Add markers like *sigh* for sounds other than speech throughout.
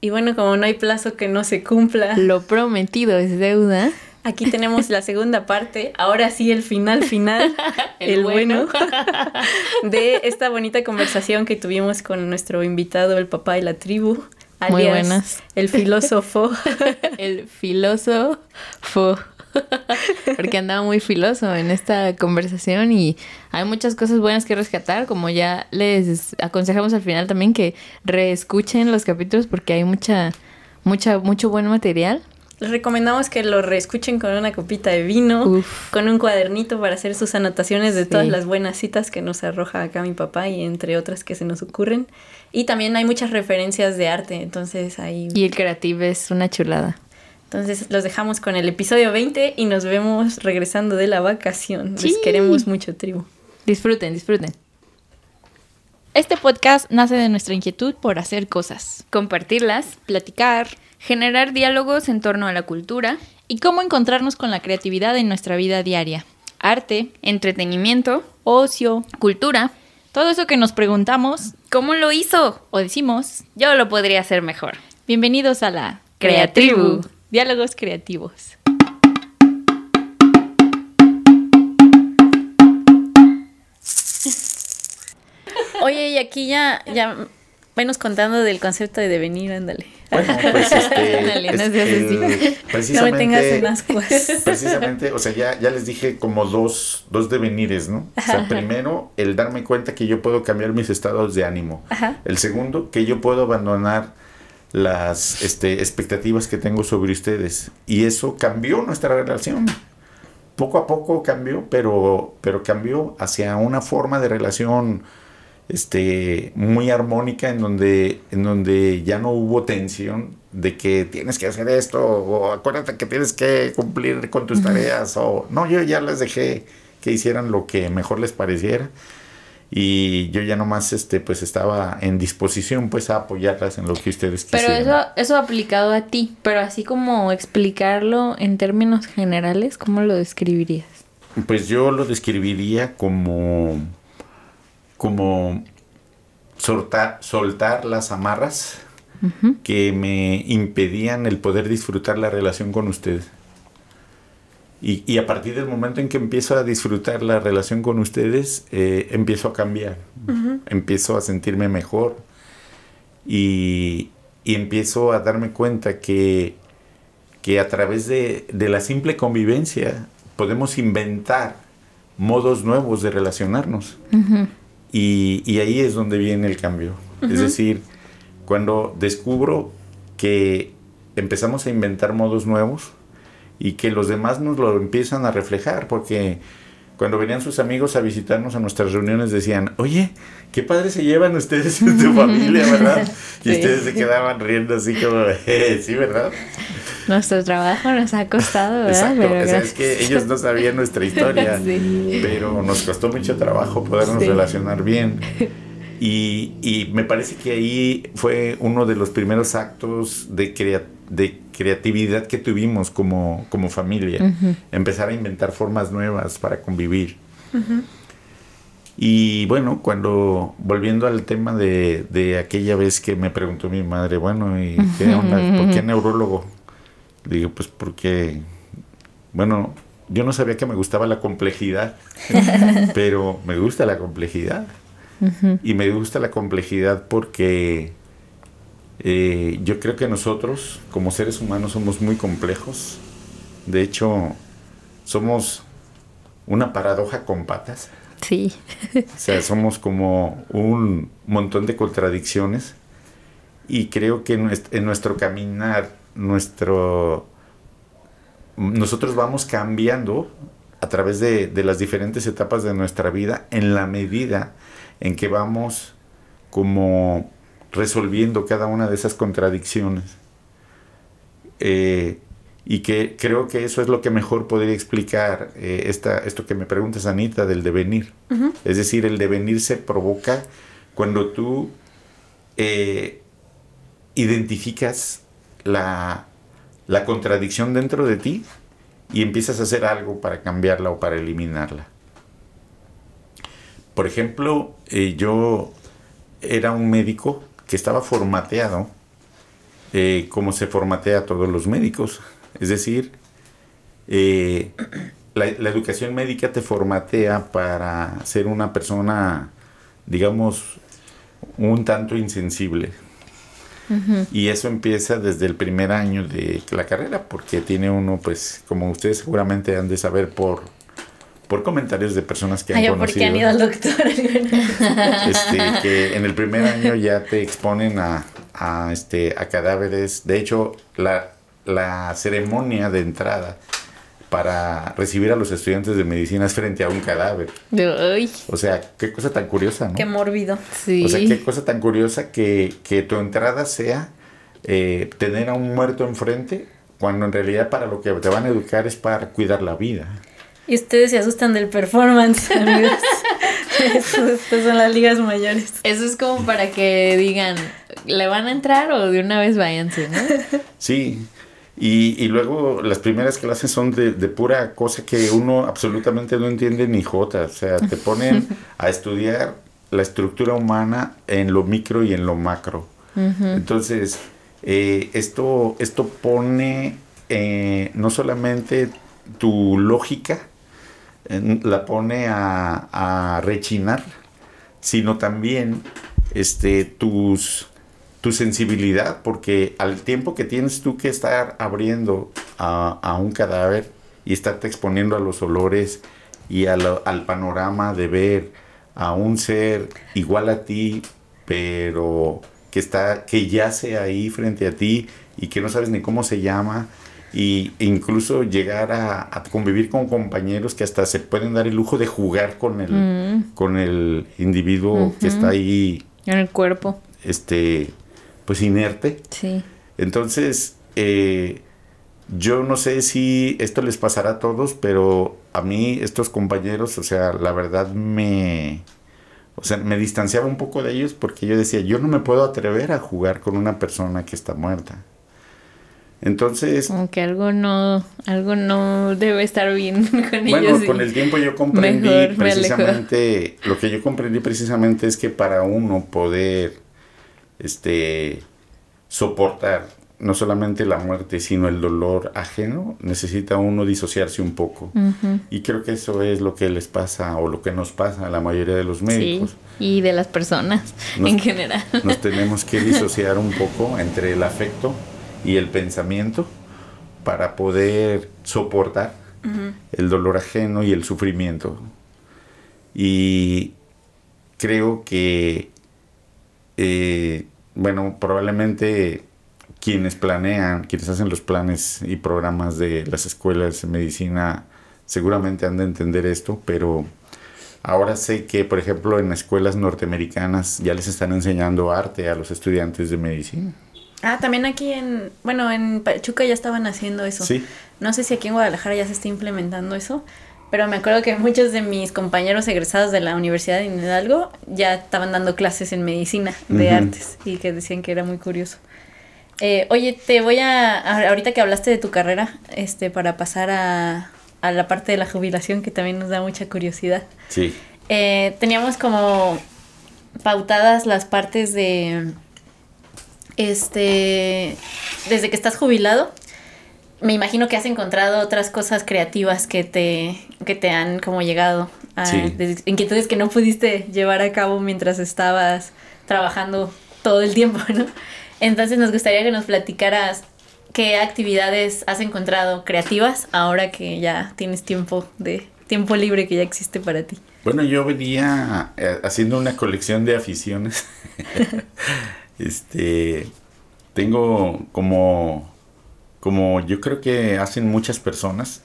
Y bueno, como no hay plazo que no se cumpla. Lo prometido es deuda. Aquí tenemos la segunda parte, ahora sí el final final, *laughs* el, bueno, *laughs* de esta bonita conversación que tuvimos con nuestro invitado, el papá de la tribu, alias Muy buenas. el filósofo. *laughs* el filósofo. *laughs* Porque andaba muy filoso en esta conversación y hay muchas cosas buenas que rescatar, como ya les aconsejamos al final también que reescuchen los capítulos porque hay mucha, mucha, mucho buen material. Les recomendamos que lo reescuchen con una copita de vino, Uf. con un cuadernito para hacer sus anotaciones de Sí. todas las buenas citas que nos arroja acá mi papá y entre otras que se nos ocurren. Y también hay muchas referencias de arte, entonces ahí... Y el creativo es una chulada. Entonces los dejamos con el episodio 20 y nos vemos regresando de la vacación. Les queremos mucho, tribu. Disfruten, disfruten. Este podcast nace de nuestra inquietud por hacer cosas, Compartirlas, platicar generar diálogos en torno a la cultura, y cómo encontrarnos con la creatividad en nuestra vida diaria. arte, entretenimiento, Ocio, cultura. todo eso que nos preguntamos ¿Cómo lo hizo? o decimos. Yo lo podría hacer mejor. Bienvenidos a la Creatribu. Diálogos creativos. Oye, y aquí ya, ya venos contando del concepto de devenir, ándale. Bueno, pues este, *laughs* Ándale, no es- seas así. *laughs* No me precisamente, tengas en ascuas. *laughs* precisamente, o sea, ya, ya les dije como dos, dos devenires, ¿no? O sea, primero, el darme cuenta que yo puedo cambiar mis estados de ánimo. Ajá. El segundo, que yo puedo abandonar las este, expectativas que tengo sobre ustedes. Y eso cambió nuestra relación. Poco a poco cambió, pero, pero cambió hacia una forma de relación este, muy armónica en donde, en donde ya no hubo tensión de que tienes que hacer esto o acuérdate que tienes que cumplir con tus tareas o no, yo ya les dejé que hicieran lo que mejor les pareciera y yo ya nomás este pues estaba en disposición pues a apoyarlas en lo que ustedes Pero quisieran. eso, eso aplicado a ti, pero así como explicarlo en términos generales, ¿cómo lo describirías? Pues yo lo describiría como como soltar, soltar las amarras que me impedían el poder disfrutar la relación con ustedes. Y, y a partir del momento en que empiezo a disfrutar la relación con ustedes, eh, empiezo a cambiar. Empiezo a sentirme mejor. Y, y empiezo a darme cuenta que, que a través de, de la simple convivencia podemos inventar modos nuevos de relacionarnos. Y, y ahí es donde viene el cambio. Es decir, cuando descubro que empezamos a inventar modos nuevos y que los demás nos lo empiezan a reflejar, porque cuando venían sus amigos a visitarnos a nuestras reuniones decían, oye, qué padre se llevan ustedes en tu *laughs* familia, ¿verdad? Y Sí. ustedes se quedaban riendo así como, "Eh, sí, ¿verdad? Nuestro trabajo nos ha costado, ¿verdad? Exacto, Pero o sea, es que ellos no sabían nuestra historia, *laughs* Sí. pero nos costó mucho trabajo podernos Sí. relacionar bien. *laughs* Y, y me parece que ahí fue uno de los primeros actos de, crea- de creatividad que tuvimos como, como familia. Empezar a inventar formas nuevas para convivir. Y bueno, cuando, volviendo al tema de, de aquella vez que me preguntó mi madre, bueno, ¿y qué onda? ¿Por qué neurólogo? Digo, pues porque, bueno, yo no sabía que me gustaba la complejidad, *laughs* pero me gusta la complejidad. Y me gusta la complejidad porque eh, yo creo que nosotros, como seres humanos, somos muy complejos. De hecho, somos una paradoja con patas. Sí. O sea, somos como un montón de contradicciones. Y creo que en nuest- en nuestro caminar, nuestro. Nosotros vamos cambiando a través de, de las diferentes etapas de nuestra vida en la medida en que vamos como resolviendo cada una de esas contradicciones. Eh, y que creo que eso es lo que mejor podría explicar eh, esta, esto que me preguntas, Anita, del devenir. Es decir, el devenir se provoca cuando tú eh, identificas la, la contradicción dentro de ti y empiezas a hacer algo para cambiarla o para eliminarla. Por ejemplo, eh, yo era un médico que estaba formateado eh, como se formatea a todos los médicos. Es decir, eh, la, la, educación médica te formatea para ser una persona, digamos, un tanto insensible. Y eso empieza desde el primer año de la carrera, porque tiene uno, pues, como ustedes seguramente han de saber por, por comentarios de personas que han Ay, conocido. porque han ido al doctor. *laughs* este, que en el primer *laughs* año ya te exponen a, a, este, a cadáveres. De hecho, la, la ceremonia de entrada para recibir a los estudiantes de medicina es frente a un cadáver. Uy, O sea, qué cosa tan curiosa, ¿no? Qué mórbido. sí. O sea, qué cosa tan curiosa que, que tu entrada sea eh, tener a un muerto enfrente, cuando en realidad para lo que te van a educar es para cuidar la vida. Y ustedes se asustan del performance, *laughs* amigos. Estas son las ligas mayores. Eso es como para que digan, ¿le van a entrar o de una vez váyanse, no? Sí, y, y luego las primeras clases son de, de pura cosa que uno absolutamente no entiende ni jota. O sea, te ponen a estudiar la estructura humana en lo micro y en lo macro. Entonces, eh, esto, esto pone eh, no solamente tu lógica, la pone a, a rechinar, sino también este, tus, tu sensibilidad, porque al tiempo que tienes tú que estar abriendo a, a un cadáver y estarte exponiendo a los olores y al panorama de ver a un ser igual a ti, pero que está, que yace ahí frente a ti y que no sabes ni cómo se llama, y incluso llegar a, a convivir con compañeros que hasta se pueden dar el lujo de jugar con el, Mm. con el individuo que está ahí, En el cuerpo. este, pues inerte. Sí. Entonces, eh, yo no sé si esto les pasará a todos, pero a mí estos compañeros, o sea, la verdad me, o sea, me distanciaba un poco de ellos porque yo decía, yo no me puedo atrever a jugar con una persona que está muerta. Entonces, Como que algo no, algo no debe estar bien *laughs* con bueno, ellos. y- con el tiempo yo comprendí precisamente, lo que yo comprendí precisamente es que para uno poder, este, soportar no solamente la muerte, sino el dolor ajeno, necesita uno disociarse un poco. Y creo que eso es lo que les pasa o lo que nos pasa a la mayoría de los Sí, médicos. y de las personas Nos- en general. Nos tenemos que *laughs* disociar un poco entre el afecto y el pensamiento para poder soportar el dolor ajeno y el sufrimiento. Y creo que, eh, bueno, probablemente quienes planean, quienes hacen los planes y programas de las escuelas de medicina, seguramente han de entender esto, pero ahora sé que, por ejemplo, en escuelas norteamericanas ya les están enseñando arte a los estudiantes de medicina. Ah, también aquí en, bueno, en Pachuca ya estaban haciendo eso. Sí. No sé si aquí en Guadalajara ya se está implementando eso, pero me acuerdo que muchos de mis compañeros egresados de la Universidad de Hidalgo ya estaban dando clases en medicina de artes y que decían que era muy curioso. Eh, oye, te voy a, a- ahorita que hablaste de tu carrera, este, para pasar a, a la parte de la jubilación que también nos da mucha curiosidad. Sí. Eh, teníamos como pautadas las partes de este desde que estás jubilado me imagino que has encontrado otras cosas creativas que te que te han como llegado a Sí. de- inquietudes que no pudiste llevar a cabo mientras estabas trabajando todo el tiempo no entonces nos gustaría que nos platicaras qué actividades has encontrado creativas ahora que ya tienes tiempo de tiempo libre que ya existe para ti Bueno, yo venía eh, haciendo una colección de aficiones. *laughs* este, tengo como, como yo creo que hacen muchas personas.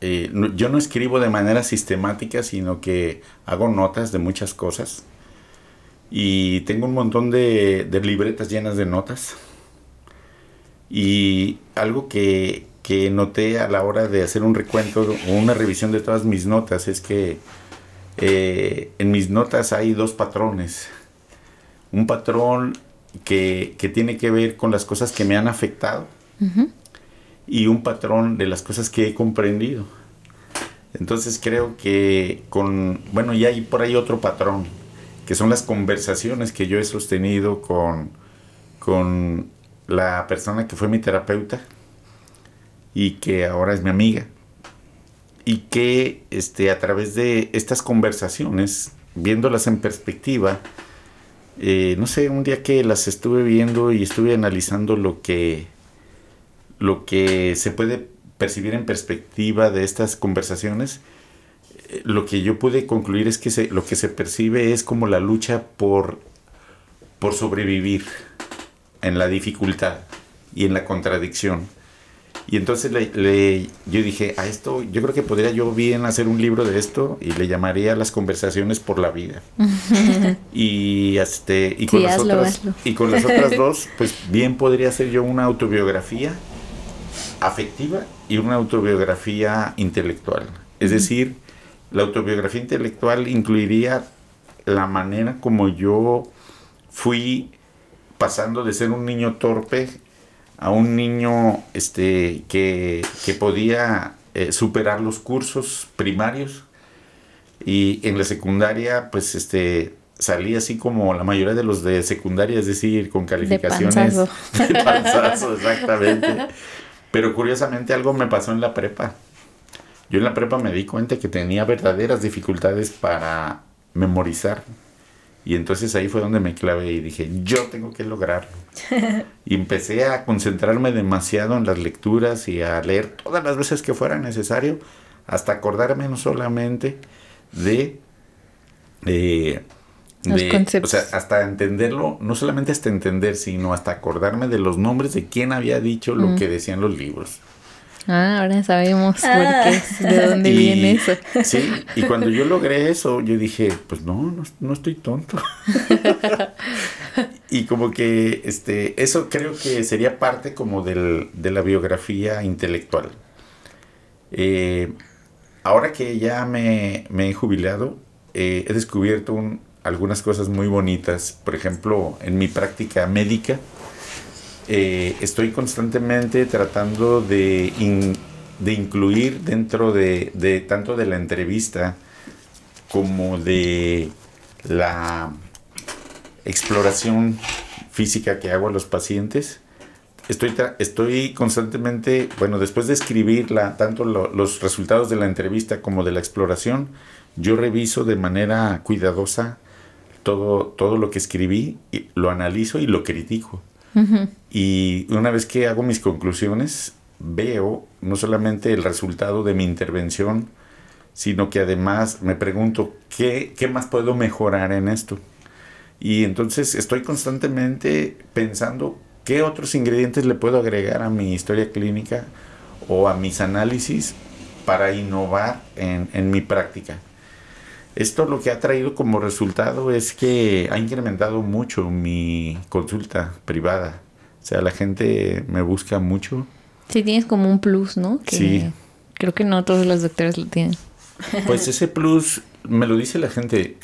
eh, yo no escribo de manera sistemática, sino que hago notas de muchas cosas. Y tengo un montón de, de libretas llenas de notas. Y algo que, que noté a la hora de hacer un recuento o una revisión de todas mis notas es que eh, en mis notas hay dos patrones. Un patrón que, que tiene que ver con las cosas que me han afectado y un patrón de las cosas que he comprendido. Entonces creo que con, bueno, ya hay por ahí otro patrón, que son las conversaciones que yo he sostenido con, con la persona que fue mi terapeuta y que ahora es mi amiga. Y que este, a través de estas conversaciones, viéndolas en perspectiva, eh, no sé, un día que las estuve viendo y estuve analizando lo que, lo que se puede percibir en perspectiva de estas conversaciones, eh, lo que yo pude concluir es que lo que se percibe es como la lucha por, por sobrevivir en la dificultad y en la contradicción. Y entonces le, yo dije, a esto, yo creo que podría yo bien hacer un libro de esto y le llamaría Las conversaciones por la vida. *laughs* y este y con, las otras, y con las *laughs* otras dos, pues bien podría hacer yo una autobiografía afectiva y una autobiografía intelectual. Es decir, la autobiografía intelectual incluiría la manera como yo fui pasando de ser un niño torpe a un niño este, que, podía eh, superar los cursos primarios y en la secundaria pues este salí así como la mayoría de los de secundaria, es decir, con calificaciones *laughs* de panzazo, exactamente. Pero curiosamente algo me pasó en la prepa. Yo en la prepa me di cuenta que tenía verdaderas dificultades para memorizar. Y entonces ahí fue donde me clavé y dije, yo tengo que lograrlo. *laughs* y empecé a concentrarme demasiado en las lecturas y a leer todas las veces que fuera necesario, hasta acordarme no solamente de... de o sea, hasta entenderlo, no solamente hasta entender, sino hasta acordarme de los nombres de quién había dicho lo mm. que decían los libros. Ah, ahora sabemos por qué, de dónde *laughs* viene eso. Sí, y cuando yo logré eso, yo dije, pues no, no, estoy tonto. *laughs* y como que este, eso creo que sería parte como del, de la biografía intelectual. Eh, ahora que ya me, he jubilado, eh, he descubierto algunas cosas muy bonitas. Por ejemplo, en mi práctica médica, eh, estoy constantemente tratando de, incluir dentro de, tanto de la entrevista como de la exploración física que hago a los pacientes. Estoy, estoy constantemente, bueno, después de escribir tanto los resultados de la entrevista como de la exploración, yo reviso de manera cuidadosa todo, todo lo que escribí, y lo analizo y lo critico. Y una vez que hago mis conclusiones, veo no solamente el resultado de mi intervención, sino que además me pregunto, ¿qué, qué más puedo mejorar en esto? Y entonces estoy constantemente pensando qué otros ingredientes le puedo agregar a mi historia clínica o a mis análisis para innovar en, en mi práctica. Esto lo que ha traído como resultado es que ha incrementado mucho mi consulta privada. O sea, la gente me busca mucho. Sí, tienes como un plus, ¿no? sí. Creo que no todos los doctores lo tienen. Pues ese plus me lo dice la gente.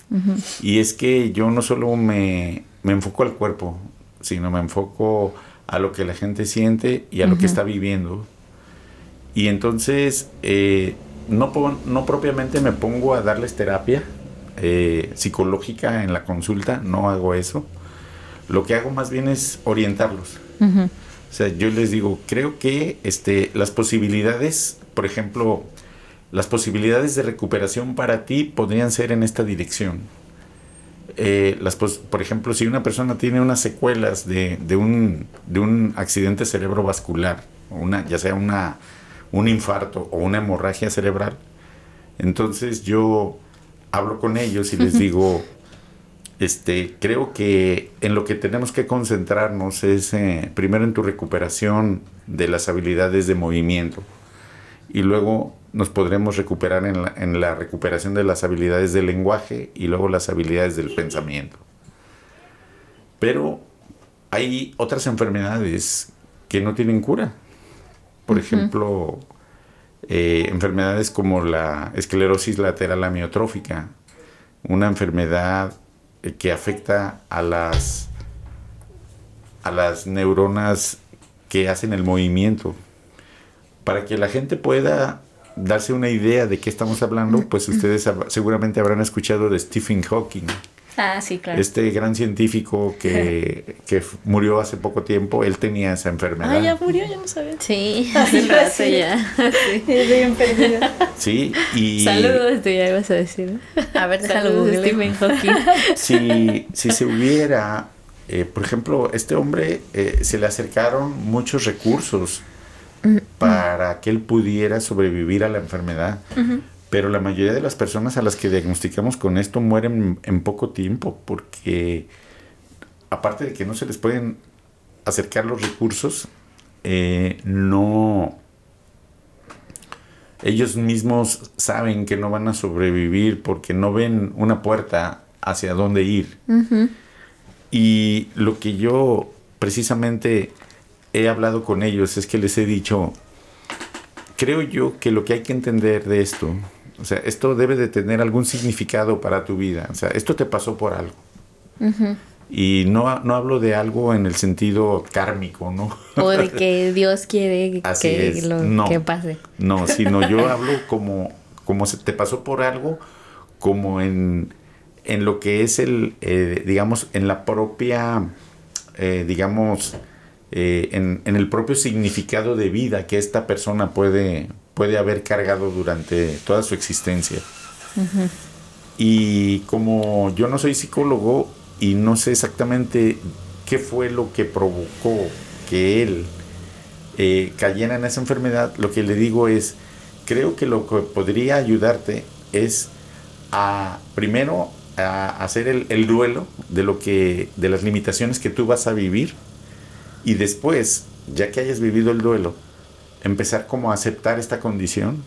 Y es que yo no solo me, enfoco al cuerpo, sino me enfoco a lo que la gente siente y a lo que está viviendo. Y entonces eh, no, no propiamente me pongo a darles terapia eh, psicológica en la consulta, no hago eso. Lo que hago más bien es orientarlos. O sea, yo les digo, creo que este, las posibilidades, por ejemplo, las posibilidades de recuperación para ti podrían ser en esta dirección. Eh, las por ejemplo, si una persona tiene unas secuelas de, de, un, de un accidente cerebrovascular, una, ya sea una un infarto o una hemorragia cerebral, entonces yo hablo con ellos y les *laughs* digo, este, creo que en lo que tenemos que concentrarnos es eh, primero en tu recuperación de las habilidades de movimiento y luego nos podremos recuperar en la, en la recuperación de las habilidades del lenguaje y luego las habilidades del pensamiento. Pero hay otras enfermedades que no tienen cura por ejemplo, eh, enfermedades como la esclerosis lateral amiotrófica, una enfermedad eh, que afecta a las, a las neuronas que hacen el movimiento. Para que la gente pueda darse una idea de qué estamos hablando, pues ustedes seguramente habrán escuchado de Stephen Hawking. Ah, sí, claro. Este gran científico que, *laughs* que murió hace poco tiempo, él tenía esa enfermedad. Ah, ya murió, ya no sabía. Sí, *laughs* hace rato sí. ya. *laughs* Sí. Estoy bien perdida. Sí, y Saludos, tú ya ibas a decir. A ver, Saludos, googleo. Stephen Hawking. si, si se hubiera, eh, por ejemplo, este hombre eh, se le acercaron muchos recursos para que él pudiera sobrevivir a la enfermedad. Pero la mayoría de las personas a las que diagnosticamos con esto mueren en poco tiempo porque aparte de que no se les pueden acercar los recursos, eh, no... Ellos mismos saben que no van a sobrevivir porque no ven una puerta hacia dónde ir. Y lo que yo precisamente he hablado con ellos es que les he dicho, creo yo que lo que hay que entender de esto, o sea, esto debe de tener algún significado para tu vida, o sea, esto te pasó por algo. Y no, no hablo de algo en el sentido kármico, ¿no? *laughs* O de que Dios quiere Así que es. lo No. que pase. No, sino yo *laughs* hablo como, como se te pasó por algo, como en, en lo que es el, eh, digamos, en la propia, eh, digamos, eh, en, en el propio significado de vida que esta persona puede, puede haber cargado durante toda su existencia. Y como yo no soy psicólogo y no sé exactamente qué fue lo que provocó que él eh, cayera en esa enfermedad, lo que le digo es, creo que lo que podría ayudarte es a, primero, a hacer el, el duelo de lo que, de las limitaciones que tú vas a vivir y después, ya que hayas vivido el duelo, empezar como a aceptar esta condición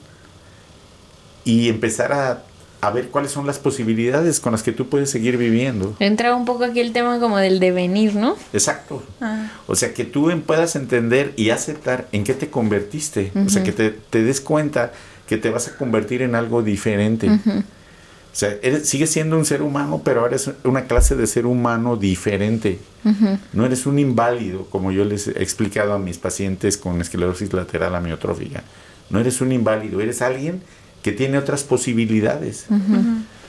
y empezar a, a ver cuáles son las posibilidades con las que tú puedes seguir viviendo. Entra un poco aquí el tema como del devenir, ¿no? Exacto. Ah, O sea, que tú puedas entender y aceptar en qué te convertiste. O sea, que te, te des cuenta que te vas a convertir en algo diferente. O sea, eres, sigues siendo un ser humano, pero ahora eres una clase de ser humano diferente. No eres un inválido, como yo les he explicado a mis pacientes con esclerosis lateral amiotrófica. No eres un inválido, eres alguien que tiene otras posibilidades.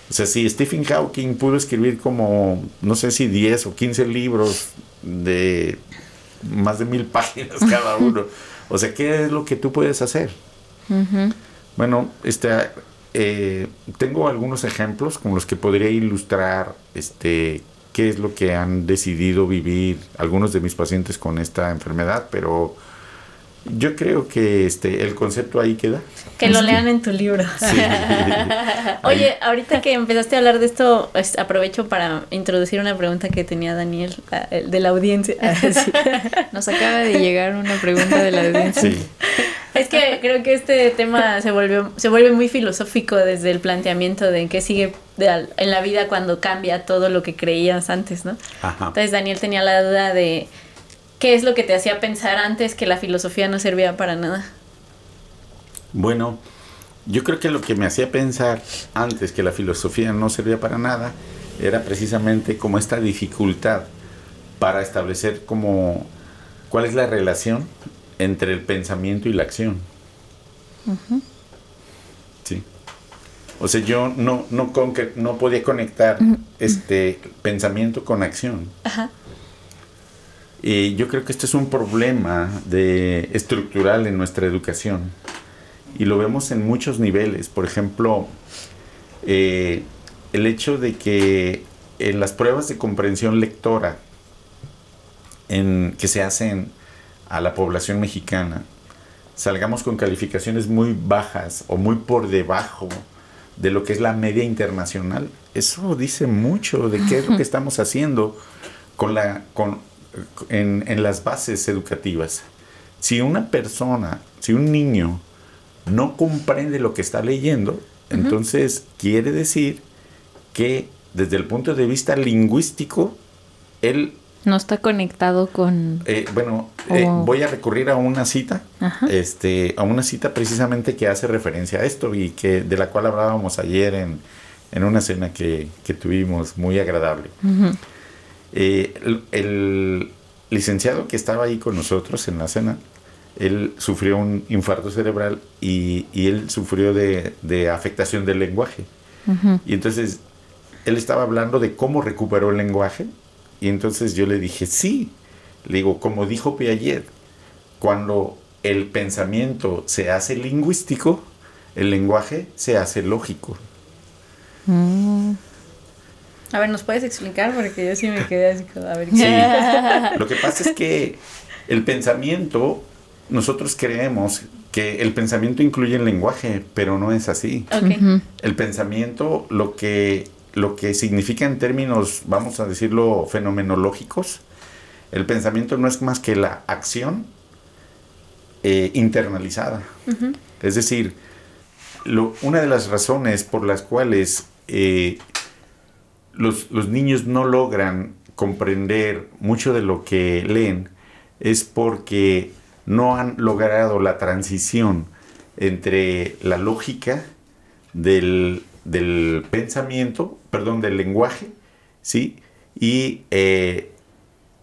O sea, si Stephen Hawking pudo escribir como, no sé si 10 o 15 libros de más de mil *laughs* páginas cada uno. O sea, ¿qué es lo que tú puedes hacer? Bueno, este, eh, tengo algunos ejemplos con los que podría ilustrar este, qué es lo que han decidido vivir algunos de mis pacientes con esta enfermedad, pero yo creo que este, el concepto ahí queda. que lo lean en tu libro. Sí. *laughs* Oye, ahorita que empezaste a hablar de esto, es- aprovecho para introducir una pregunta que tenía Daniel el de la audiencia. *laughs* *laughs* Sí. Nos acaba de llegar una pregunta de la audiencia. Sí. Es que creo que este tema se volvió, se vuelve muy filosófico desde el planteamiento de qué sigue de en la vida cuando cambia todo lo que creías antes, ¿no? Ajá. Entonces Daniel tenía la duda de qué es lo que te hacía pensar antes que la filosofía no servía para nada. Bueno, yo creo que lo que me hacía pensar antes que la filosofía no servía para nada era precisamente como esta dificultad para establecer como cuál es la relación entre el pensamiento y la acción. Sí. O sea, yo no, no, podía conectar este pensamiento con acción. Ajá. Y yo creo que este es un problema de, estructural en nuestra educación. Y lo vemos en muchos niveles. Por ejemplo, eh, el hecho de que en las pruebas de comprensión lectora en, que se hacen a la población mexicana, salgamos con calificaciones muy bajas o muy por debajo de lo que es la media internacional, eso dice mucho de qué es lo que *laughs* estamos haciendo con la, con, en, en las bases educativas. Si una persona, si un niño no comprende lo que está leyendo, entonces quiere decir que desde el punto de vista lingüístico, él No está conectado con... eh, bueno, eh, voy a recurrir a una cita, Ajá. este, a una cita precisamente que hace referencia a esto y que de la cual hablábamos ayer en, en una cena que, que tuvimos muy agradable. Eh, el, el licenciado que estaba ahí con nosotros en la cena, él sufrió un infarto cerebral y, y él sufrió de, de afectación del lenguaje. Y entonces él estaba hablando de cómo recuperó el lenguaje y entonces yo le dije, sí, le digo, como dijo Piaget, cuando el pensamiento se hace lingüístico, el lenguaje se hace lógico. A ver, ¿nos puedes explicar? Porque yo sí me quedé así como, a ver. Sí. Lo que pasa es que el pensamiento, nosotros creemos que el pensamiento incluye el lenguaje, pero no es así. Ok. El pensamiento, lo que, lo que significa en términos, vamos a decirlo, fenomenológicos, el pensamiento no es más que la acción eh, internalizada. Es decir, lo- una de las razones por las cuales eh, los, los niños no logran comprender mucho de lo que leen es porque no han logrado la transición entre la lógica del, del pensamiento, perdón, del lenguaje, ¿sí? Y eh,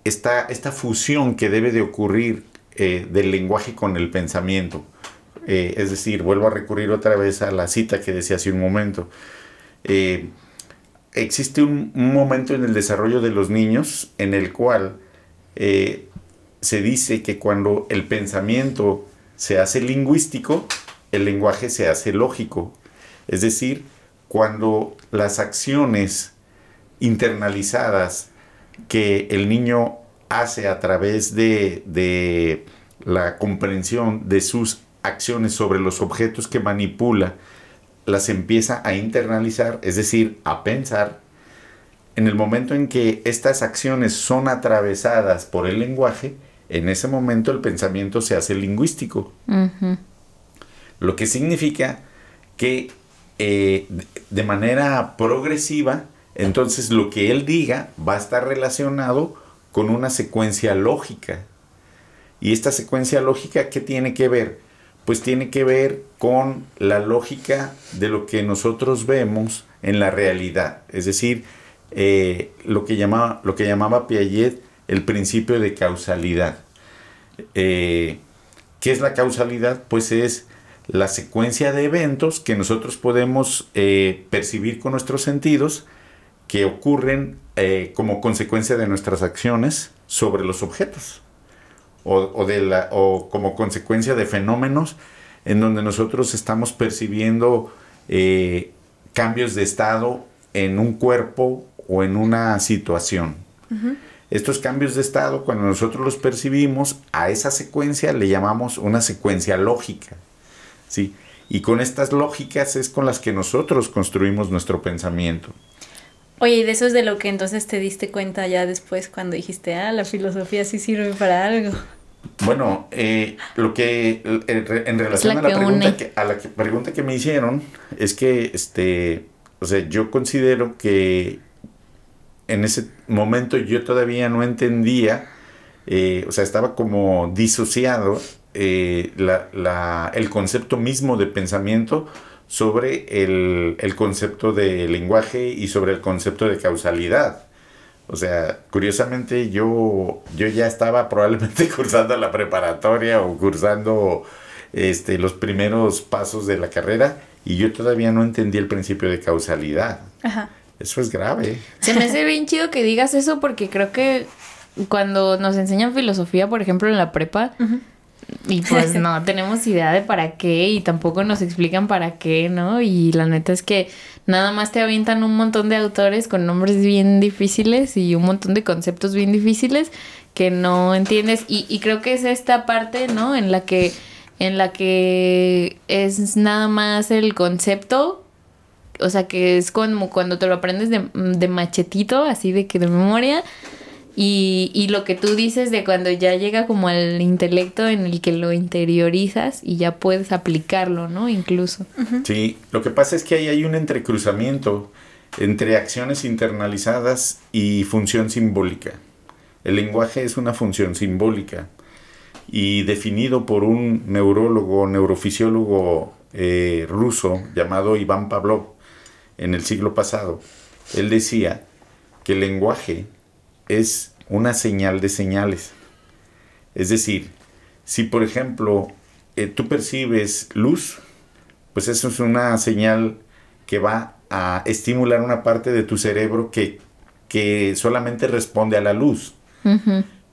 esta, esta fusión que debe de ocurrir eh, del lenguaje con el pensamiento. Eh, es decir, vuelvo a recurrir otra vez a la cita que decía hace un momento. Existe un, un momento en el desarrollo de los niños en el cual se dice que cuando el pensamiento se hace lingüístico, el lenguaje se hace lógico. Es decir, cuando las acciones internalizadas que el niño hace a través de, de la comprensión de sus acciones sobre los objetos que manipula, las empieza a internalizar, es decir, a pensar, en el momento en que estas acciones son atravesadas por el lenguaje, en ese momento el pensamiento se hace lingüístico. Lo que significa que eh, de- manera progresiva, entonces lo que él diga va a estar relacionado con una secuencia lógica. Y esta secuencia lógica, ¿qué tiene que ver? Pues tiene que ver con la lógica de lo que nosotros vemos en la realidad. Es decir, eh, lo, que llamaba, lo que llamaba Piaget el principio de causalidad. Eh, ¿Qué es la causalidad? Pues es la secuencia de eventos que nosotros podemos eh, percibir con nuestros sentidos que ocurren eh, como consecuencia de nuestras acciones sobre los objetos o, o de la, o como consecuencia de fenómenos en donde nosotros estamos percibiendo eh, cambios de estado en un cuerpo o en una situación. Estos cambios de estado, cuando nosotros los percibimos, a esa secuencia le llamamos una secuencia lógica. ¿Sí? Y con estas lógicas es con las que nosotros construimos nuestro pensamiento. Oye, y de eso es de lo que entonces te diste cuenta ya después cuando dijiste, ah, la filosofía sí sirve para algo. Bueno, eh, lo que en re- en relación la a la pregunta que, a la que- pregunta que me hicieron es que este, o sea, yo considero que en ese momento yo todavía no entendía, eh, o sea, estaba como disociado eh, la- la- el concepto mismo de pensamiento sobre el, el concepto de lenguaje y sobre el concepto de causalidad. O sea, curiosamente yo, yo ya estaba probablemente *laughs* cursando la preparatoria o cursando este, los primeros pasos de la carrera y yo todavía no entendí el principio de causalidad. Ajá. Eso es grave. Se me hace bien chido que digas eso porque creo que cuando nos enseñan filosofía, por ejemplo, en la prepa, y pues no *laughs* tenemos idea de para qué y tampoco nos explican para qué, ¿no? Y la neta es que nada más te avientan un montón de autores con nombres bien difíciles y un montón de conceptos bien difíciles que no entiendes y, y creo que es esta parte, ¿no? En la que en la que es nada más el concepto o sea, que es como cuando te lo aprendes de, de machetito, así de que de memoria. Y, y lo que tú dices de cuando ya llega como al intelecto en el que lo interiorizas y ya puedes aplicarlo, ¿no? Incluso. Sí, lo que pasa es que ahí hay un entrecruzamiento entre acciones internalizadas y función simbólica. El lenguaje es una función simbólica y definido por un neurólogo, neurofisiólogo eh, ruso llamado Iván Pavlov en el siglo pasado. Él decía que el lenguaje es una señal de señales. Es decir, si por ejemplo eh, tú percibes luz, pues eso es una señal que va a estimular una parte de tu cerebro que, que solamente responde a la luz.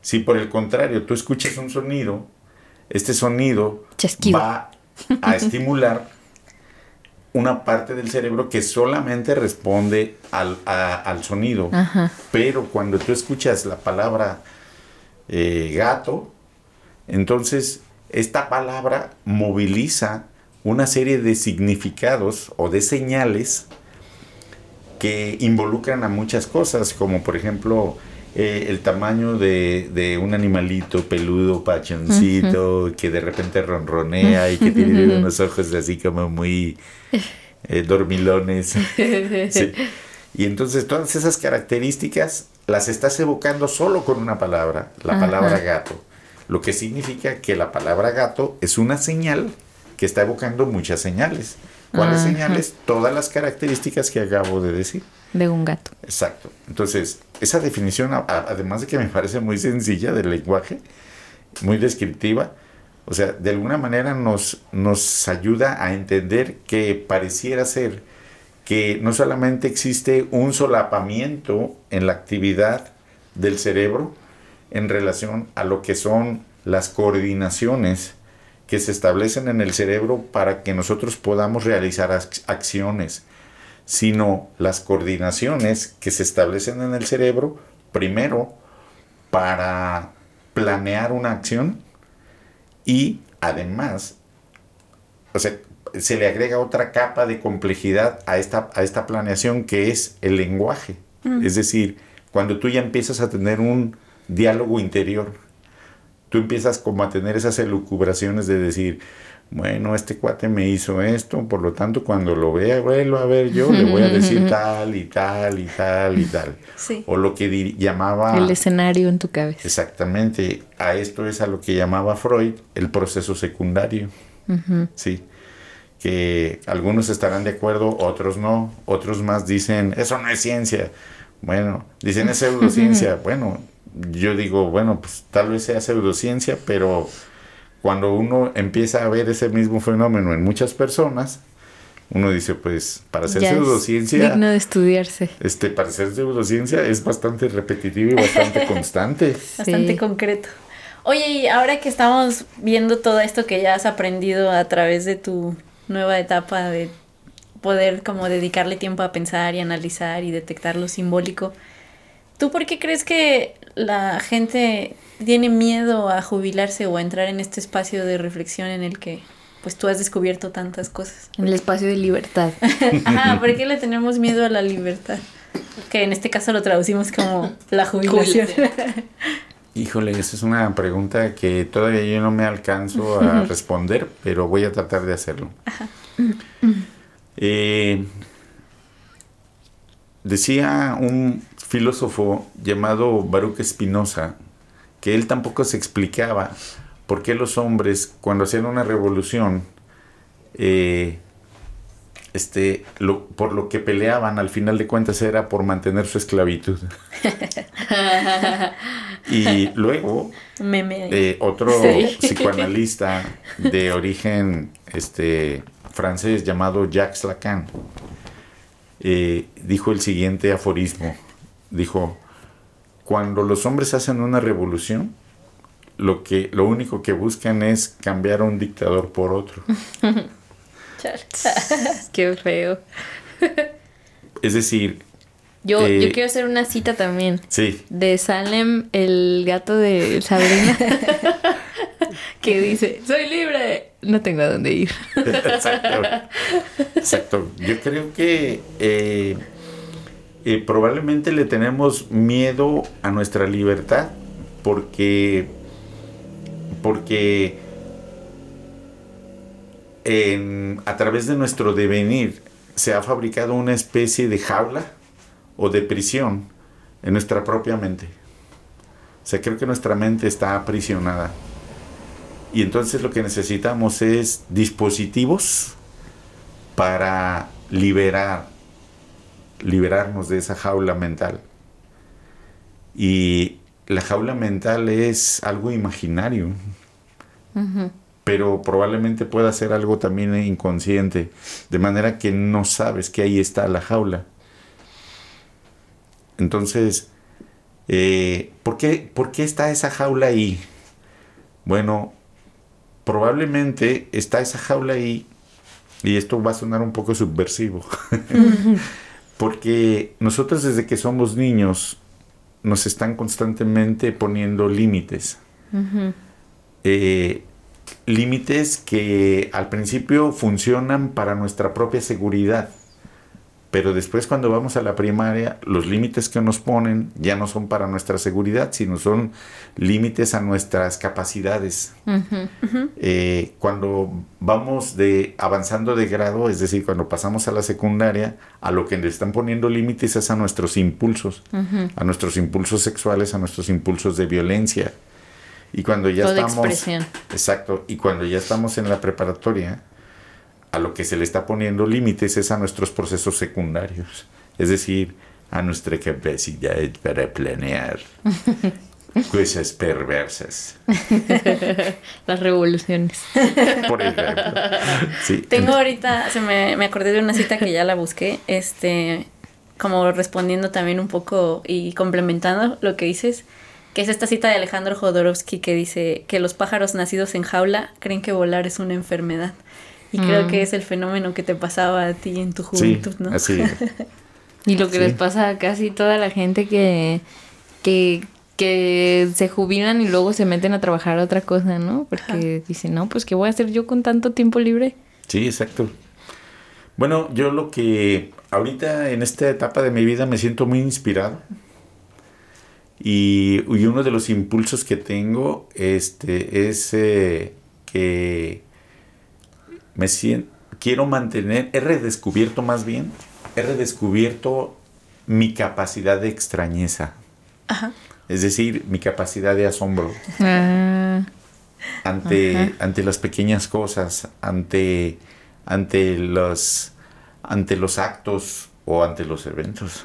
Si por el contrario tú escuchas un sonido, este sonido Chasquido. va a estimular una parte del cerebro que solamente responde al, a- al sonido. Ajá. Pero cuando tú escuchas la palabra eh, gato, entonces esta palabra moviliza una serie de significados o de señales que involucran a muchas cosas, como por ejemplo eh, el tamaño de, de un animalito peludo, pachoncito, que de repente ronronea y que tiene unos ojos así como muy eh, dormilones. *laughs* Sí. Y entonces todas esas características las estás evocando solo con una palabra, la palabra gato. Lo que significa que la palabra gato es una señal que está evocando muchas señales. ¿Cuáles Ajá. señales? Todas las características que acabo de decir. De un gato. Exacto. Entonces, esa definición, además de que me parece muy sencilla del lenguaje, muy descriptiva, o sea, de alguna manera nos, nos ayuda a entender que pareciera ser que no solamente existe un solapamiento en la actividad del cerebro en relación a lo que son las coordinaciones que se establecen en el cerebro para que nosotros podamos realizar ac- acciones, sino las coordinaciones que se establecen en el cerebro, primero para planear una acción y además, o sea, se le agrega otra capa de complejidad a esta, a esta planeación que es el lenguaje. Es decir, cuando tú ya empiezas a tener un diálogo interior, tú empiezas como a tener esas elucubraciones de decir, bueno, este cuate me hizo esto, por lo tanto cuando lo vea, vuelvo a ver yo, le voy a decir tal y tal y tal y tal. Sí. O lo que llamaba... El escenario en tu cabeza. Exactamente, a esto es a lo que llamaba Freud el proceso secundario. Sí, que algunos estarán de acuerdo, otros no, otros más dicen, eso no es ciencia. Bueno, dicen es *laughs* pseudociencia. Bueno, yo digo, bueno, pues tal vez sea pseudociencia, pero cuando uno empieza a ver ese mismo fenómeno en muchas personas, uno dice, pues para Ya es pseudociencia, digno de estudiarse. este, para ser pseudociencia es bastante repetitivo y bastante *laughs* constante. Bastante Sí. concreto. Oye, y ahora que estamos viendo todo esto que ya has aprendido a través de tu nueva etapa de poder como dedicarle tiempo a pensar y analizar y detectar lo simbólico, ¿tú por qué crees que la gente tiene miedo a jubilarse o a entrar en este espacio de reflexión en el que pues tú has descubierto tantas cosas? En el espacio de libertad. *laughs* Ajá, ¿por qué le tenemos miedo a la libertad? Que en este caso lo traducimos como la jubilación. *laughs* Híjole, esa es una pregunta que todavía yo no me alcanzo a responder, pero voy a tratar de hacerlo. Eh, decía un filósofo llamado Baruch Spinoza que él tampoco se explicaba por qué los hombres cuando hacían una revolución eh, este, lo- por lo que peleaban al final de cuentas era por mantener su esclavitud. *laughs* y luego eh, otro Sí. psicoanalista de origen este, francés llamado Jacques Lacan eh, dijo el siguiente aforismo. Dijo, cuando los hombres hacen una revolución, lo, que, lo único que buscan es cambiar a un dictador por otro. *laughs* *laughs* Qué feo. Es decir, Yo, Eh, yo quiero hacer una cita también. sí, De Salem, el gato de Sabrina. *laughs* que dice, soy libre. No tengo a dónde ir. Exacto. Exacto. Yo creo que eh, eh, probablemente le tenemos miedo a nuestra libertad porque porque a través de nuestro devenir se ha fabricado una especie de jaula o de prisión en nuestra propia mente. O sea, creo que nuestra mente está aprisionada. Y entonces lo que necesitamos es dispositivos para liberar, liberarnos de esa jaula mental. Y la jaula mental es algo imaginario. pero probablemente pueda ser algo también inconsciente, de manera que no sabes que ahí está la jaula. Entonces, eh, ¿por, qué, ¿por qué está esa jaula ahí? Bueno, probablemente está esa jaula ahí, y esto va a sonar un poco subversivo, *laughs* porque nosotros desde que somos niños nos están constantemente poniendo límites. Eh, límites que al principio funcionan para nuestra propia seguridad pero después cuando vamos a la primaria, los límites que nos ponen ya no son para nuestra seguridad, sino son límites a nuestras capacidades. Eh, cuando vamos de avanzando de grado, es decir, cuando pasamos a la secundaria, a lo que le están poniendo límites es a nuestros impulsos, a nuestros impulsos sexuales, a nuestros impulsos de violencia. Y cuando ya estamos... Exacto, y cuando ya estamos en la preparatoria, a lo que se le está poniendo límites es a nuestros procesos secundarios, es decir, a nuestra capacidad para planear *laughs* cosas perversas. *laughs* Las revoluciones. Por ejemplo. Tengo ahorita, se me, me acordé de una cita que ya la busqué, este, como respondiendo también un poco y complementando lo que dices, que es esta cita de Alejandro Jodorowsky que dice que los pájaros nacidos en jaula creen que volar es una enfermedad. Y creo que mm. es el fenómeno que te pasaba a ti en tu juventud, ¿no? Así *laughs* y lo que les pasa a casi toda la gente que, que, que se jubilan y luego se meten a trabajar a otra cosa, ¿no? Porque dicen, no, pues ¿qué voy a hacer yo con tanto tiempo libre? Sí, exacto. Bueno, yo lo que ahorita en esta etapa de mi vida me siento muy inspirado. Y, uno de los impulsos que tengo este, es eh, que me siento, quiero mantener, he redescubierto más bien, he redescubierto mi capacidad de extrañeza. Es decir, mi capacidad de asombro. Ah. ante, ante las pequeñas cosas, ante, ante, los, ante los actos o ante los eventos.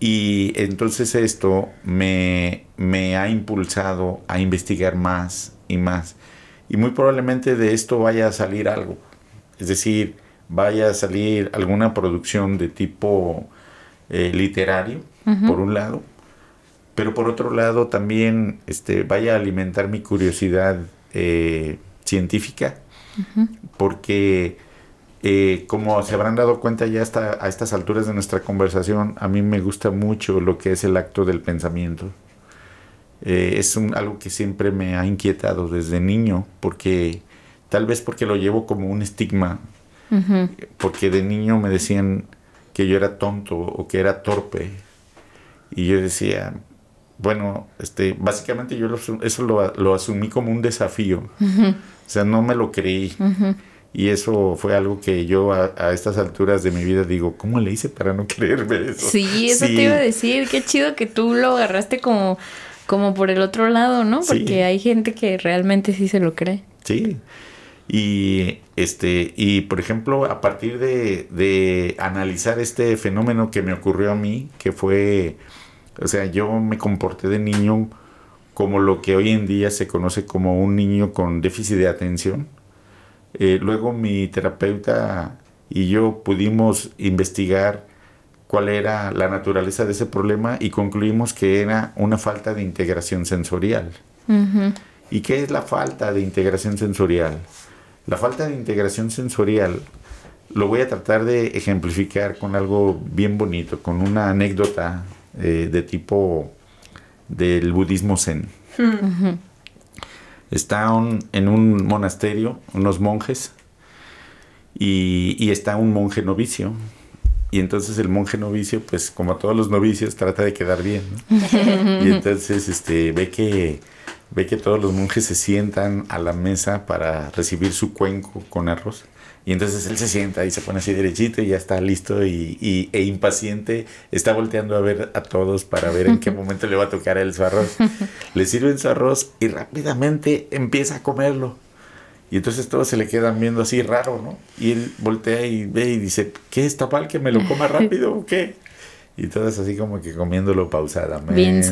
Y entonces esto me, me ha impulsado a investigar más y más y muy probablemente de esto vaya a salir algo. Es decir, vaya a salir alguna producción de tipo eh, literario, por un lado, pero por otro lado también este, vaya a alimentar mi curiosidad eh, científica, porque eh, como se habrán dado cuenta ya hasta a estas alturas de nuestra conversación, a mí me gusta mucho lo que es el acto del pensamiento. Eh, es un, algo que siempre me ha inquietado desde niño, porque tal vez porque lo llevo como un estigma, porque de niño me decían que yo era tonto o que era torpe, y yo decía, bueno, este, básicamente yo eso lo, lo, asumí como un desafío, o sea, no me lo creí. Y eso fue algo que yo a, estas alturas de mi vida digo, ¿cómo le hice para no creerme eso? Sí, eso te iba a decir, qué chido que tú lo agarraste como como por el otro lado, ¿no? Porque hay gente que realmente sí se lo cree. Sí. Y este, y por ejemplo, a partir de, de analizar este fenómeno que me ocurrió a mí, que fue, o sea, yo me comporté de niño como lo que hoy en día se conoce como un niño con déficit de atención. Eh, luego mi terapeuta y yo pudimos investigar cuál era la naturaleza de ese problema y concluimos que era una falta de integración sensorial. ¿Y qué es la falta de integración sensorial? La falta de integración sensorial lo voy a tratar de ejemplificar con algo bien bonito, con una anécdota eh, de tipo del budismo zen. Está en un monasterio unos monjes y, y está un monje novicio y entonces el monje novicio, pues como todos los novicios, trata de quedar bien. *laughs* y entonces este, ve, que, ve que todos los monjes se sientan a la mesa para recibir su cuenco con arroz. Y entonces él se sienta y se pone así derechito y ya está listo y, e impaciente. Está volteando a ver a todos para ver en qué *laughs* momento le va a tocar a él su arroz. Le sirven su arroz y rápidamente empieza a comerlo. Y entonces todos se le quedan viendo así raro, ¿no? Y él voltea y ve y dice, ¿qué está mal que me lo coma *laughs* rápido o qué? Y todos así como que comiéndolo pausadamente. Bien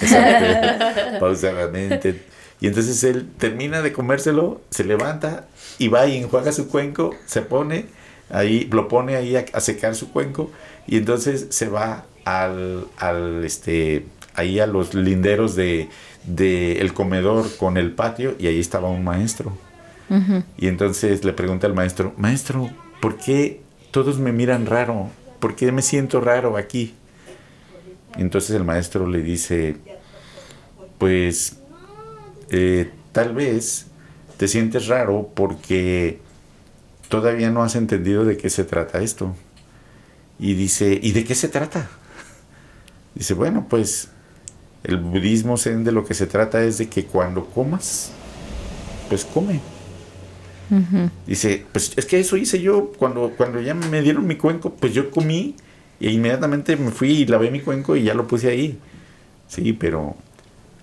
Exacto, *laughs* pausadamente. Y entonces él termina de comérselo, se levanta y va y enjuaga su cuenco, se pone ahí, lo pone ahí a, a secar su cuenco y entonces se va al, al este, ahí a los linderos de, de el comedor con el patio y ahí estaba un maestro. Y entonces le pregunta al maestro, maestro, ¿por qué todos me miran raro? ¿Por qué me siento raro aquí? Entonces el maestro le dice, pues eh, tal vez te sientes raro porque todavía no has entendido de qué se trata esto. Y dice, ¿y de qué se trata? *laughs* Dice, bueno, pues el budismo de lo que se trata es de que cuando comas, pues come. Dice, pues es que eso hice yo cuando, cuando ya me dieron mi cuenco, pues yo comí y inmediatamente me fui y lavé mi cuenco y ya lo puse ahí. Sí, pero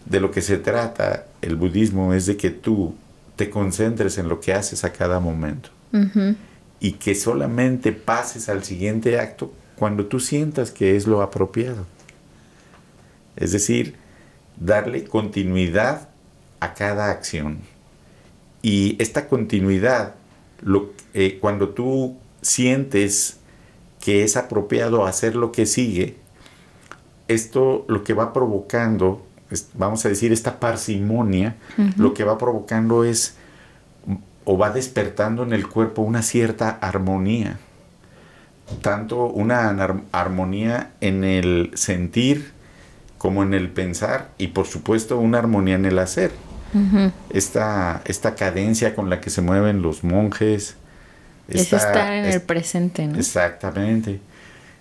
de lo que se trata el budismo es de que tú te concentres en lo que haces a cada momento y que solamente pases al siguiente acto cuando tú sientas que es lo apropiado. Es decir, darle continuidad a cada acción. Y esta continuidad, lo, eh, cuando tú sientes que es apropiado hacer lo que sigue, esto lo que va provocando, vamos a decir, esta parsimonia, lo que va provocando es o va despertando en el cuerpo una cierta armonía. Tanto una armonía en el sentir como en el pensar y por supuesto una armonía en el hacer. Esta, esta cadencia con la que se mueven los monjes. es estar en el presente, ¿no? Exactamente.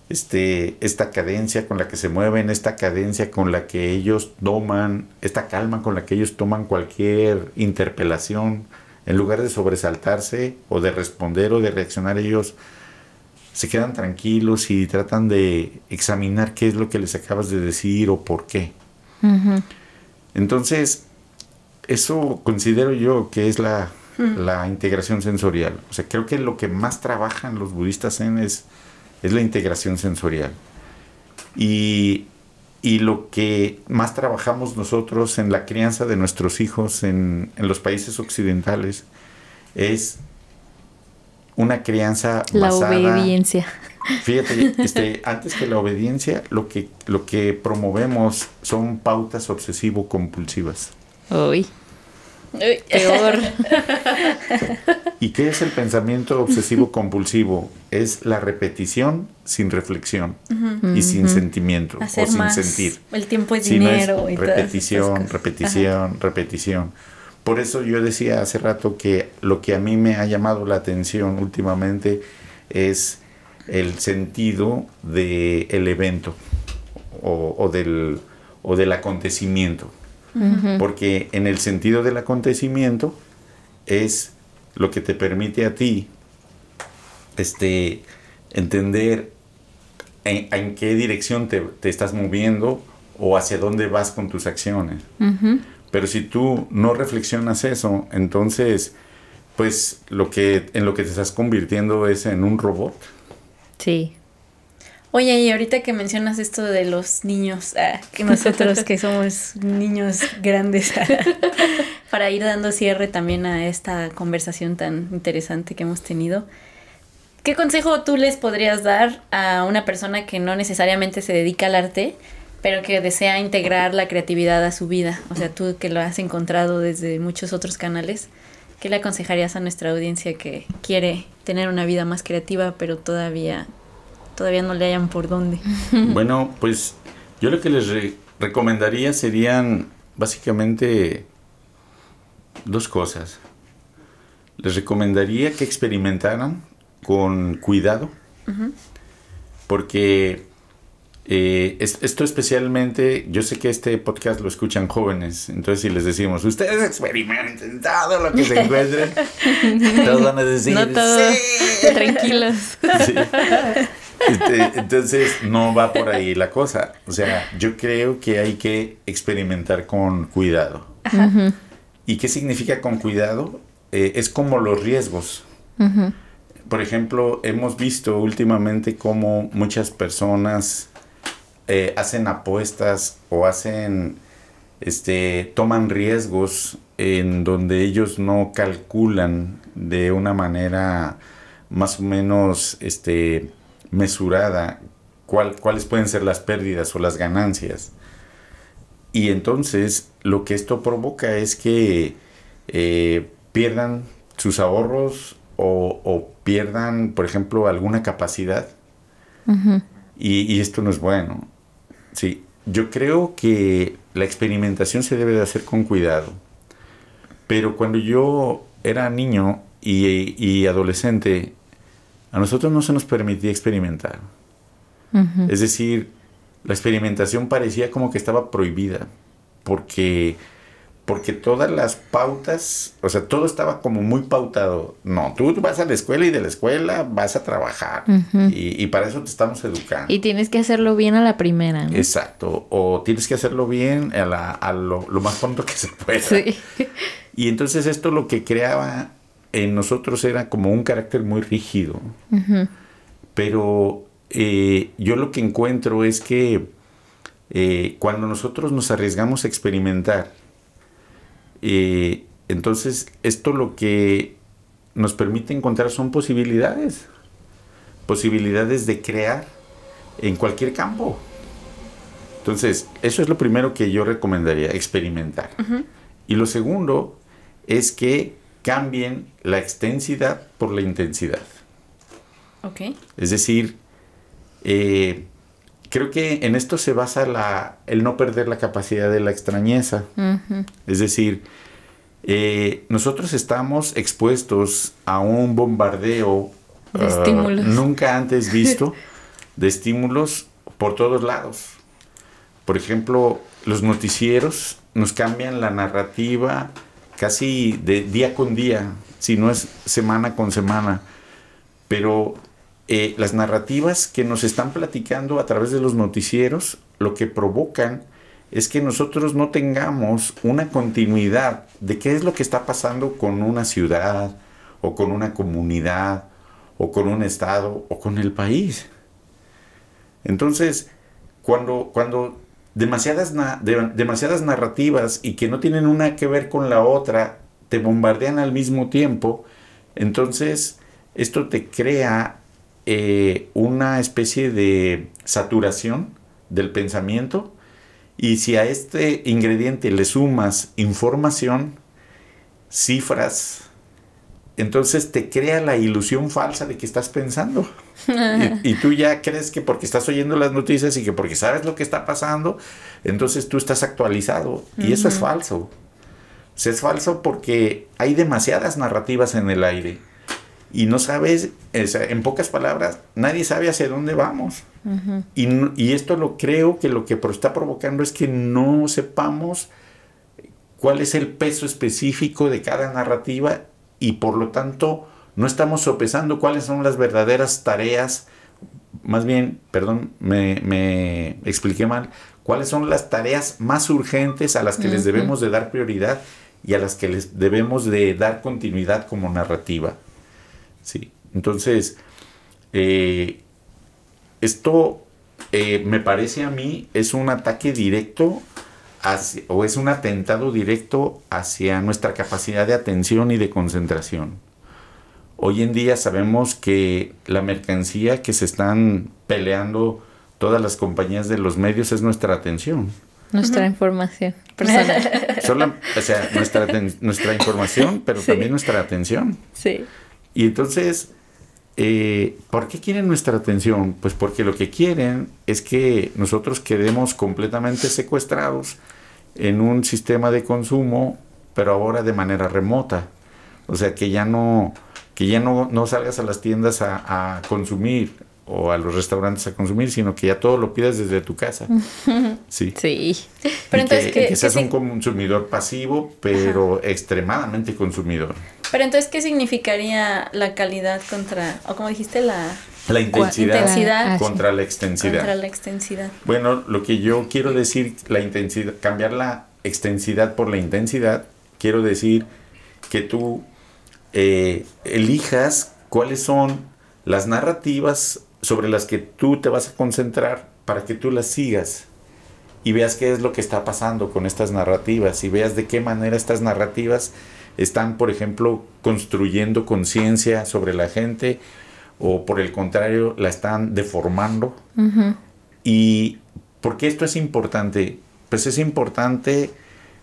Este, esta cadencia con la que se mueven, esta cadencia con la que ellos toman, esta calma con la que ellos toman cualquier interpelación, en lugar de sobresaltarse o de responder o de reaccionar ellos, se quedan tranquilos y tratan de examinar qué es lo que les acabas de decir o por qué. Entonces, eso considero yo que es la, la, integración sensorial. O sea, creo que lo que más trabajan los budistas en es, es la integración sensorial. Y y lo que más trabajamos nosotros en la crianza de nuestros hijos en, los países occidentales es una crianza la obediencia. Fíjate, *laughs* este, antes que la obediencia, lo que, lo que promovemos son pautas obsesivo-compulsivas. Uy. Peor. *laughs* ¿Y qué es el pensamiento obsesivo compulsivo? Es la repetición sin reflexión y sin sentimiento o sin sentir. El tiempo es dinero. repetición, repetición, repetición. Por eso yo decía hace rato que lo que a mí me ha llamado la atención últimamente es el sentido del el evento o, del, o del acontecimiento porque en el sentido del acontecimiento es lo que te permite a ti este, entender en, qué dirección te, estás moviendo o hacia dónde vas con tus acciones. Pero si tú no reflexionas eso, entonces, pues lo que en lo que te estás convirtiendo es en un robot. Sí. Oye, y ahorita que mencionas esto de los niños, ah, que nosotros que somos niños grandes, *laughs* para ir dando cierre también a esta conversación tan interesante que hemos tenido, ¿qué consejo tú les podrías dar a una persona que no necesariamente se dedica al arte, pero que desea integrar la creatividad a su vida? O sea, tú que lo has encontrado desde muchos otros canales, ¿qué le aconsejarías a nuestra audiencia que quiere tener una vida más creativa, pero todavía todavía no le hayan por dónde. *laughs* Bueno, pues yo lo que les recomendaría serían básicamente dos cosas. Les recomendaría que experimentaran con cuidado, porque eh, esto especialmente, yo sé que este podcast lo escuchan jóvenes, entonces si les decimos, ustedes experimenten todo lo que se encuentren, *laughs* todos van a decir, no sí. *laughs* tranquilos. Sí. Este, entonces, no va por ahí la cosa. O sea, yo creo que hay que experimentar con cuidado. ¿Y qué significa con cuidado? Eh, es como los riesgos. Por ejemplo, hemos visto últimamente cómo muchas personas eh, hacen apuestas o hacen este, toman riesgos en donde ellos no calculan de una manera más o menos este, mesurada cuál, cuáles pueden ser las pérdidas o las ganancias. Y entonces lo que esto provoca es que eh, pierdan sus ahorros o, pierdan, por ejemplo, alguna capacidad. y, y, esto no es bueno. Sí, yo creo que la experimentación se debe de hacer con cuidado. Pero cuando yo era niño y, adolescente, a nosotros no se nos permitía experimentar. Es decir, la experimentación parecía como que estaba prohibida, porque porque todas las pautas, o sea, todo estaba como muy pautado. No, tú vas a la escuela y de la escuela vas a trabajar. y, para eso te estamos educando. Y tienes que hacerlo bien a la primera. ¿no? Exacto. O tienes que hacerlo bien a, la, a lo, más pronto que se pueda. Sí. Y entonces esto lo que creaba en nosotros era como un carácter muy rígido. Pero eh, yo lo que encuentro es que eh, cuando nosotros nos arriesgamos a experimentar, entonces, esto lo que nos permite encontrar son posibilidades, posibilidades de crear en cualquier campo. Entonces, eso es lo primero que yo recomendaría, experimentar. Y lo segundo es que cambien la extensidad por la intensidad. Ok. Es decir, eh, creo que en esto se basa la, el no perder la capacidad de la extrañeza. Es decir, eh, nosotros estamos expuestos a un bombardeo de ah, nunca antes visto *laughs* de estímulos por todos lados. Por ejemplo, los noticieros nos cambian la narrativa casi de día con día, si no es semana con semana. Pero eh, las narrativas que nos están platicando a través de los noticieros lo que provocan es que nosotros no tengamos una continuidad de qué es lo que está pasando con una ciudad o con una comunidad o con un estado o con el país. Entonces, cuando, cuando demasiadas, demasiadas narrativas y que no tienen una que ver con la otra te bombardean al mismo tiempo, entonces esto te crea eh, una especie de saturación del pensamiento. Y si a este ingrediente le sumas información, cifras, entonces te crea la ilusión falsa de que estás pensando. y, y, tú ya crees que porque estás oyendo las noticias y que porque sabes lo que está pasando, entonces tú estás actualizado. Y eso es falso. O es falso porque hay demasiadas narrativas en el aire y no sabes, en pocas palabras, nadie sabe hacia dónde vamos. y, esto lo creo que lo que está provocando es que no sepamos cuál es el peso específico de cada narrativa y por lo tanto no estamos sopesando cuáles son las verdaderas tareas, más bien, perdón, me, me expliqué mal, cuáles son las tareas más urgentes a las que les debemos de dar prioridad y a las que les debemos de dar continuidad como narrativa. ¿sí? Entonces, eh, esto eh, me parece a mí es un ataque directo hacia, o es un atentado directo hacia nuestra capacidad de atención y de concentración. Hoy en día sabemos que la mercancía que se están peleando todas las compañías de los medios es nuestra atención. Nuestra información *laughs* personal. o sea, nuestra, nuestra información, pero también nuestra atención. Sí. Y entonces, eh, ¿por qué quieren nuestra atención? Pues porque lo que quieren es que nosotros quedemos completamente secuestrados en un sistema de consumo, pero ahora de manera remota. O sea, que ya no, que ya no, no salgas a las tiendas a, a consumir o a los restaurantes a consumir, sino que ya todo lo pidas desde tu casa. *laughs* Sí. Sí. Pero entonces que, que, seas un consumidor pasivo, pero extremadamente consumidor. Pero entonces, ¿qué significaría la calidad contra, o como dijiste, la... La intensidad, contra la extensidad. Contra la extensidad. Bueno, lo que yo quiero decir, la intensidad, cambiar la extensidad por la intensidad, quiero decir que tú eh, elijas cuáles son las narrativas sobre las que tú te vas a concentrar para que tú las sigas y veas qué es lo que está pasando con estas narrativas y veas de qué manera estas narrativas están, por ejemplo, construyendo conciencia sobre la gente o por el contrario la están deformando. Y ¿por qué esto es importante? Pues es importante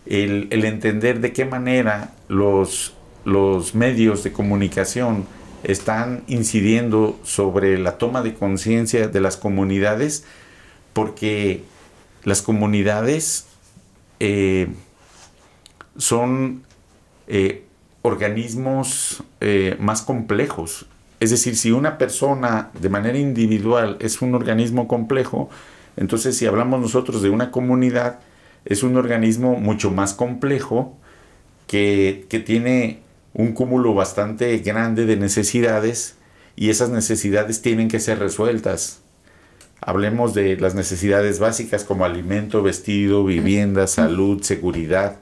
el, el entender de qué manera los, los medios de comunicación están incidiendo sobre la toma de conciencia de las comunidades, porque las comunidades eh, son eh, organismos eh, más complejos. Es decir, si una persona de manera individual es un organismo complejo, entonces si hablamos nosotros de una comunidad, es un organismo mucho más complejo que, que tiene un cúmulo bastante grande de necesidades y esas necesidades tienen que ser resueltas. Hablemos de las necesidades básicas como alimento, vestido, vivienda, salud, seguridad.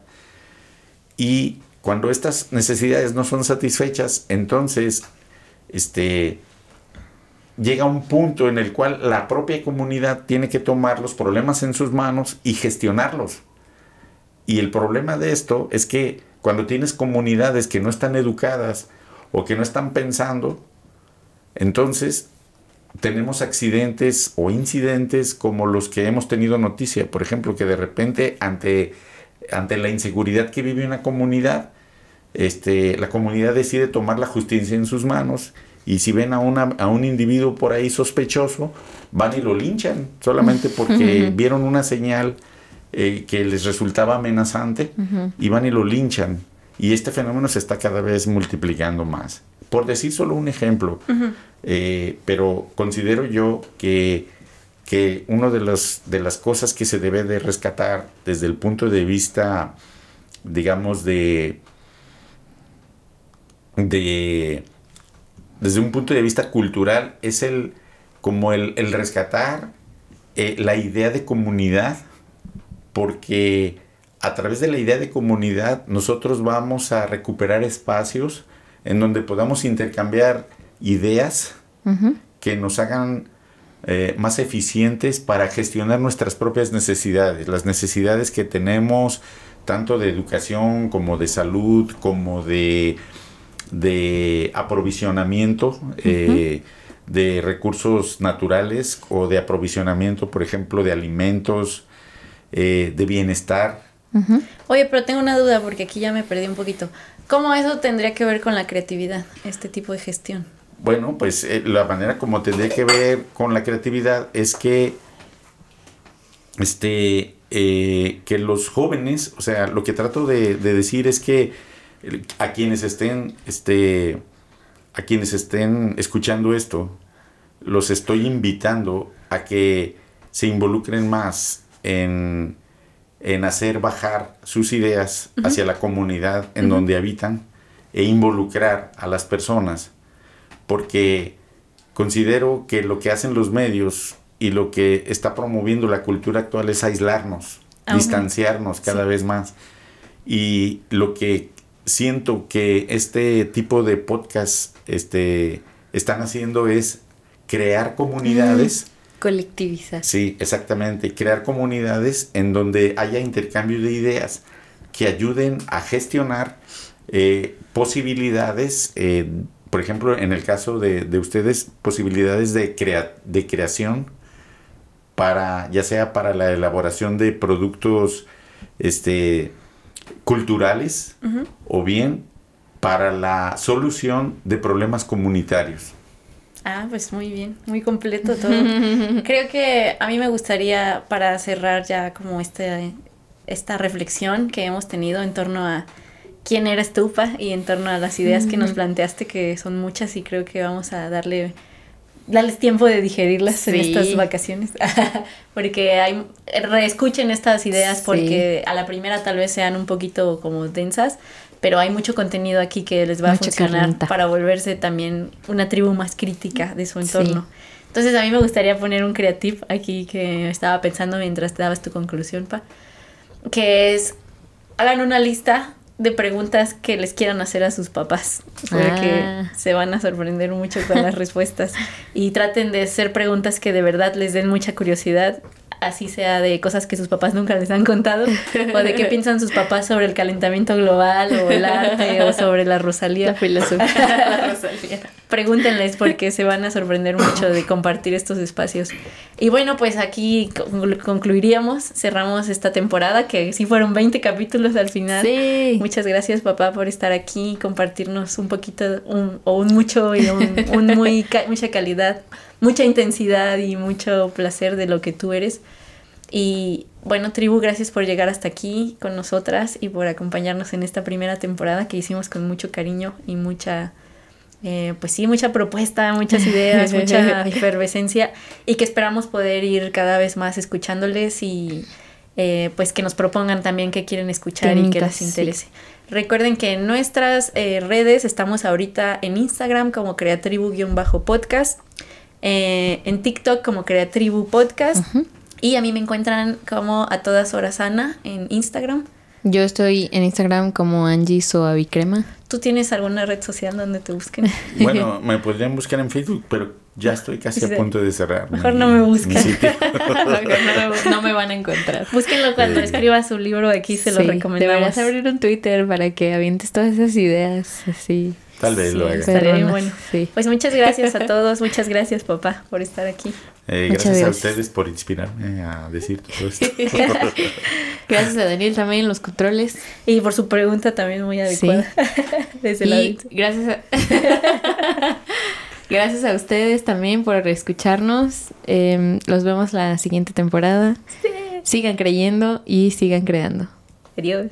Y cuando estas necesidades no son satisfechas, entonces este, llega un punto en el cual la propia comunidad tiene que tomar los problemas en sus manos y gestionarlos. Y el problema de esto es que cuando tienes comunidades que no están educadas o que no están pensando, entonces tenemos accidentes o incidentes como los que hemos tenido noticia. Por ejemplo, que de repente ante, ante la inseguridad que vive una comunidad, este, la comunidad decide tomar la justicia en sus manos y si ven a, una, a un individuo por ahí sospechoso, van y lo linchan solamente porque vieron una señal eh, que les resultaba amenazante y van y lo linchan. Y este fenómeno se está cada vez multiplicando más. Por decir solo un ejemplo, eh, pero considero yo que, que una de, las de las cosas que se debe de rescatar desde el punto de vista, digamos, de, de desde un punto de vista cultural es el como el, rescatar eh, la idea de comunidad porque a través de la idea de comunidad nosotros vamos a recuperar espacios en donde podamos intercambiar ideas que nos hagan eh, más eficientes para gestionar nuestras propias necesidades, las necesidades que tenemos tanto de educación como de salud, como de, de aprovisionamiento. Eh, de recursos naturales o de aprovisionamiento, por ejemplo, de alimentos, eh, de bienestar. Oye, pero tengo una duda porque aquí ya me perdí un poquito. ¿Cómo eso tendría que ver con la creatividad, este tipo de gestión? Bueno, pues eh, la manera como tendría que ver con la creatividad es que este eh, que los jóvenes, o sea, lo que trato de, de, decir es que a quienes estén, este, a quienes estén escuchando esto, los estoy invitando a que se involucren más en, hacer bajar sus ideas hacia la comunidad en donde habitan e involucrar a las personas, porque considero que lo que hacen los medios y lo que está promoviendo la cultura actual es aislarnos, ah, distanciarnos cada vez más. Y lo que siento que este tipo de podcast este, están haciendo es crear comunidades Colectivizar. Sí, exactamente. Crear comunidades en donde haya intercambio de ideas que ayuden a gestionar eh, posibilidades, eh, por ejemplo, en el caso de, ustedes, posibilidades de, de creación para, ya sea para la elaboración de productos este, culturales o bien para la solución de problemas comunitarios. Ah, pues muy bien, muy completo todo. *laughs* Creo que a mí me gustaría, para cerrar ya como este, esta reflexión que hemos tenido en torno a quién era Stupa y en torno a las ideas que nos planteaste, que son muchas y creo que vamos a darle darles tiempo de digerirlas en estas vacaciones. *laughs* porque hay reescuchen estas ideas porque a la primera tal vez sean un poquito como densas, pero hay mucho contenido aquí que les va a funcionar para volverse también una tribu más crítica de su entorno. Entonces a mí me gustaría poner un creativo aquí que estaba pensando mientras te dabas tu conclusión, Pa, que es, hagan una lista de preguntas que les quieran hacer a sus papás, porque ah. se van a sorprender mucho con las *laughs* respuestas y traten de ser preguntas que de verdad les den mucha curiosidad así sea de cosas que sus papás nunca les han contado, o de qué piensan sus papás sobre el calentamiento global, o el arte, o sobre la Rosalía. La filosofía. *laughs* La Rosalía. Pregúntenles porque se van a sorprender mucho de compartir estos espacios. Y bueno, pues aquí conclu- concluiríamos, cerramos esta temporada, que sí fueron 20 capítulos al final. Sí. Muchas gracias, papá, por estar aquí y compartirnos un poquito, un, o un mucho y un, un muy ca- mucha calidad, mucha intensidad y mucho placer de lo que tú eres. Y bueno, tribu, gracias por llegar hasta aquí con nosotras y por acompañarnos en esta primera temporada que hicimos con mucho cariño y mucha, eh, pues sí, mucha propuesta, muchas ideas, *laughs* mucha efervescencia y que esperamos poder ir cada vez más escuchándoles y eh, pues que nos propongan también qué quieren escuchar y que les sí. interese. Recuerden que en nuestras eh, redes estamos ahorita en Instagram como creatribu-podcast, eh, en TikTok como creatribu podcast y a mí me encuentran como a todas horas Ana en Instagram. Yo estoy en Instagram como Angie Soavicrema. ¿Tú tienes alguna red social donde te busquen? *laughs* Bueno, me podrían buscar en Facebook, pero ya estoy casi a punto de cerrar. Mejor mi- no me sitio. *laughs* no, no me van a encontrar. Búsquenlo cuando Sí. escriba su libro aquí, se lo Sí, recomendamos. Deberías abrir un Twitter para que avientes todas esas ideas así. Tal vez lo haga. estaría bien bueno. Sí. Pues muchas gracias a todos, muchas gracias papá por estar aquí. Eh, gracias, a ustedes por inspirarme a decir todo esto. *laughs* Gracias a Daniel también en los controles. Y por su pregunta tamén muy adecuada. *laughs* Desde la Y gracias a... *laughs* gracias a ustedes también por escucharnos. Eh, los vemos la siguiente temporada. Sigan creyendo y sigan creando. Adiós.